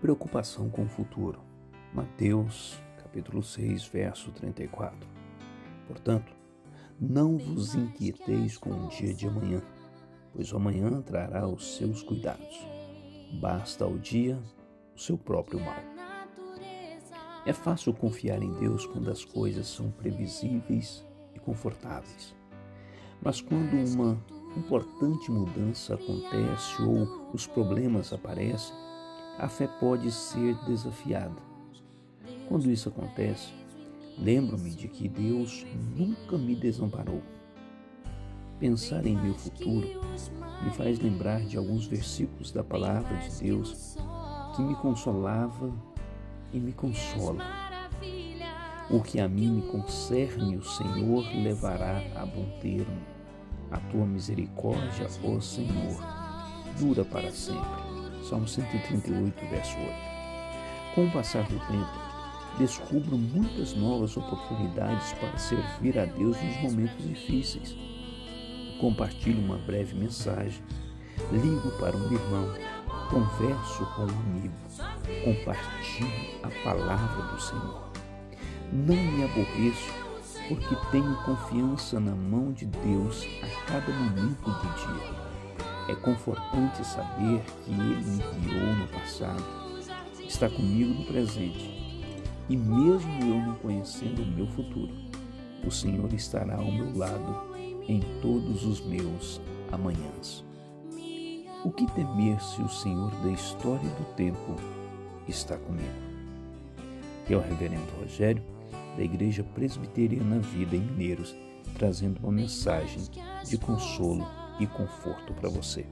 Preocupação com o futuro. Mateus, capítulo 6, verso 34. Portanto, não vos inquieteis com o dia de amanhã, pois o amanhã trará os seus cuidados. Basta ao dia o seu próprio mal. É fácil confiar em Deus quando as coisas são previsíveis e confortáveis. Mas quando uma importante mudança acontece ou os problemas aparecem, a fé pode ser desafiada. Quando isso acontece, lembro-me de que Deus nunca me desamparou. Pensar em meu futuro me faz lembrar de alguns versículos da palavra de Deus que me consolava e me consola. O que a mim me concerne, o Senhor levará a bom termo. A tua misericórdia, ó Senhor, dura para sempre. Salmo 138, verso 8. Com o passar do tempo, descubro muitas novas oportunidades para servir a Deus nos momentos difíceis. Compartilho uma breve mensagem, ligo para um irmão, converso com um amigo, compartilho a palavra do Senhor. Não me aborreço, porque tenho confiança na mão de Deus a cada momento do dia. É confortante saber que Ele me guiou no passado, está comigo no presente e, mesmo eu não conhecendo o meu futuro, o Senhor estará ao meu lado em todos os meus amanhãs. O que temer se o Senhor da história do tempo está comigo? Que é o Reverendo Rogério, da Igreja Presbiteriana Vida em Mineiros, trazendo uma mensagem de consolo e conforto para você.